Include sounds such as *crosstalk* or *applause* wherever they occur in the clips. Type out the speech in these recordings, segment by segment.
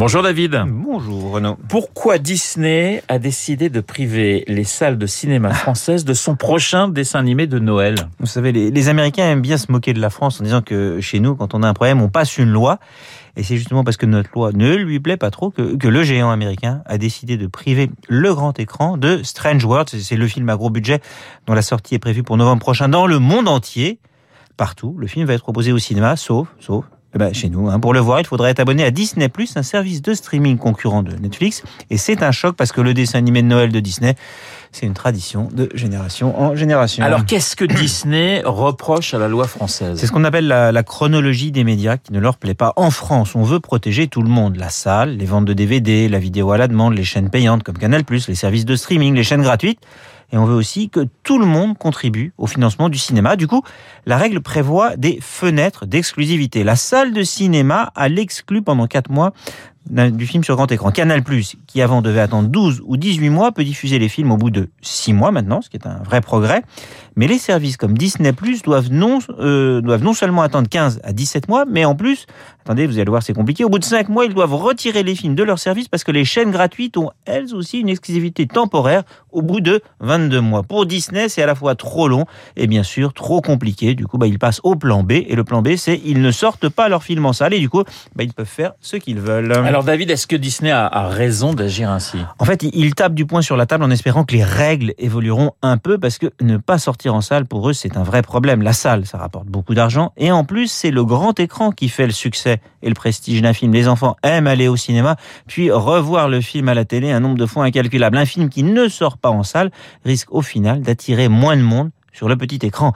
Bonjour David. Bonjour Renaud. Pourquoi Disney a décidé de priver les salles de cinéma françaises de son prochain dessin animé de Noël? Vous savez, les, les, Américains aiment bien se moquer de la France en disant que chez nous, quand on a un problème, on passe une loi. Et c'est justement parce que notre loi ne lui plaît pas trop que, que le géant américain a décidé de priver le grand écran de Strange World. C'est le film à gros budget dont la sortie est prévue pour novembre prochain dans le monde entier. Partout, le film va être proposé au cinéma, sauf, sauf eh ben, chez nous. Hein. Pour le voir, il faudrait être abonné à Disney+, un service de streaming concurrent de Netflix. Et c'est un choc parce que le dessin animé de Noël de Disney, c'est une tradition de génération en génération. Alors qu'est-ce que Disney reproche à la loi française? C'est ce qu'on appelle la, la, chronologie des médias qui ne leur plaît pas. En France, on veut protéger tout le monde. La salle, les ventes de DVD, la vidéo à la demande, les chaînes payantes comme Canal+, les services de streaming, les chaînes gratuites. Et on veut aussi que tout le monde contribue au financement du cinéma. Du coup, la règle prévoit des fenêtres d'exclusivité. La salle de cinéma a l'exclu pendant 4 mois du film sur grand écran. Canal+, qui avant devait attendre 12 ou 18 mois, peut diffuser les films au bout de 6 mois maintenant, ce qui est un vrai progrès. Mais les services comme Disney+, doivent non, euh, doivent non seulement attendre 15 à 17 mois, mais en plus, attendez, vous allez voir, c'est compliqué, au bout de 5 mois, ils doivent retirer les films de leur service parce que les chaînes gratuites ont elles aussi une exclusivité temporaire au bout de 22 mois. Pour Disney, c'est à la fois trop long et bien sûr trop compliqué. Du coup, bah, ils passent au plan B, et le plan B, c'est ils ne sortent pas leurs films en salle, et du coup, bah, ils peuvent faire ce qu'ils veulent. Alors David, est-ce que Disney a, a raison d'agir ainsi? En fait, il tape du poing sur la table en espérant que les règles évolueront un peu parce que ne pas sortir en salle pour eux c'est un vrai problème. La salle, ça rapporte beaucoup d'argent et en plus c'est le grand écran qui fait le succès et le prestige d'un film. Les enfants aiment aller au cinéma puis revoir le film à la télé un nombre de fois incalculable. Un film qui ne sort pas en salle risque au final d'attirer moins de monde sur le petit écran.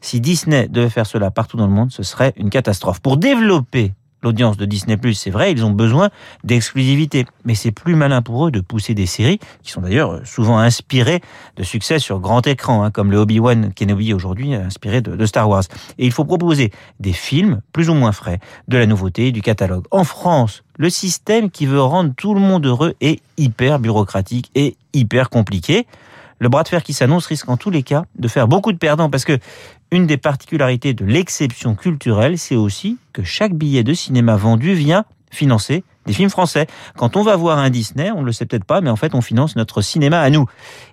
Si Disney devait faire cela partout dans le monde, ce serait une catastrophe. Pour développer l'audience de Disney+, c'est vrai, ils ont besoin d'exclusivité. Mais c'est plus malin pour eux de pousser des séries, qui sont d'ailleurs souvent inspirées de succès sur grand écran, hein, comme le Obi-Wan Kenobi aujourd'hui, inspiré de, de, Star Wars. Et il faut proposer des films plus ou moins frais, de la nouveauté, du catalogue. En France, le système qui veut rendre tout le monde heureux est hyper bureaucratique et hyper compliqué le bras de fer qui s'annonce risque en tous les cas de faire beaucoup de perdants parce que une des particularités de l'exception culturelle, c'est aussi que chaque billet de cinéma vendu vient financer des films français. Quand on va voir un Disney, on ne le sait peut-être pas, mais en fait, on finance notre cinéma à nous.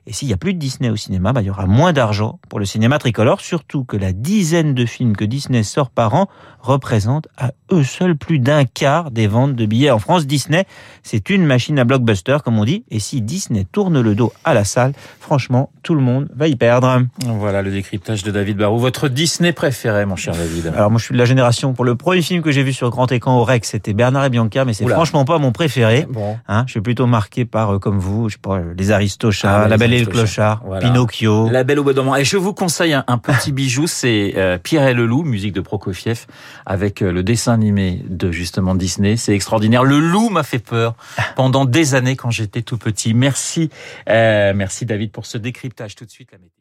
Et s'il n'y a plus de Disney au cinéma, bah, il y aura moins d'argent pour le cinéma tricolore, surtout que la dizaine de films que Disney sort par an représente à eux seuls plus d'un quart des ventes de billets en France. Disney, c'est une machine à blockbuster, comme on dit, et si Disney tourne le dos à la salle, franchement, tout le monde va y perdre. Voilà le décryptage de David Barou. Votre Disney préféré, mon cher David Alors moi, je suis de la génération, pour le premier film que j'ai vu sur grand écran au Rex, c'était Bernard et Bianca, mais c'est franchement pas mon préféré. Bon. Hein, je suis plutôt marqué par, euh, comme vous, je sais pas, les Aristochats, Ah, La Belle et le. Clochard, Voilà. Pinocchio. La Belle au bois dormant. Et je vous conseille un, un petit *laughs* bijou, c'est euh, Pierre et le loup, musique de Prokofiev, avec euh, le dessin animé de justement Disney. C'est extraordinaire. Le loup m'a fait peur pendant des années quand j'étais tout petit. Merci, euh, merci David pour ce décryptage. Tout de suite la météo.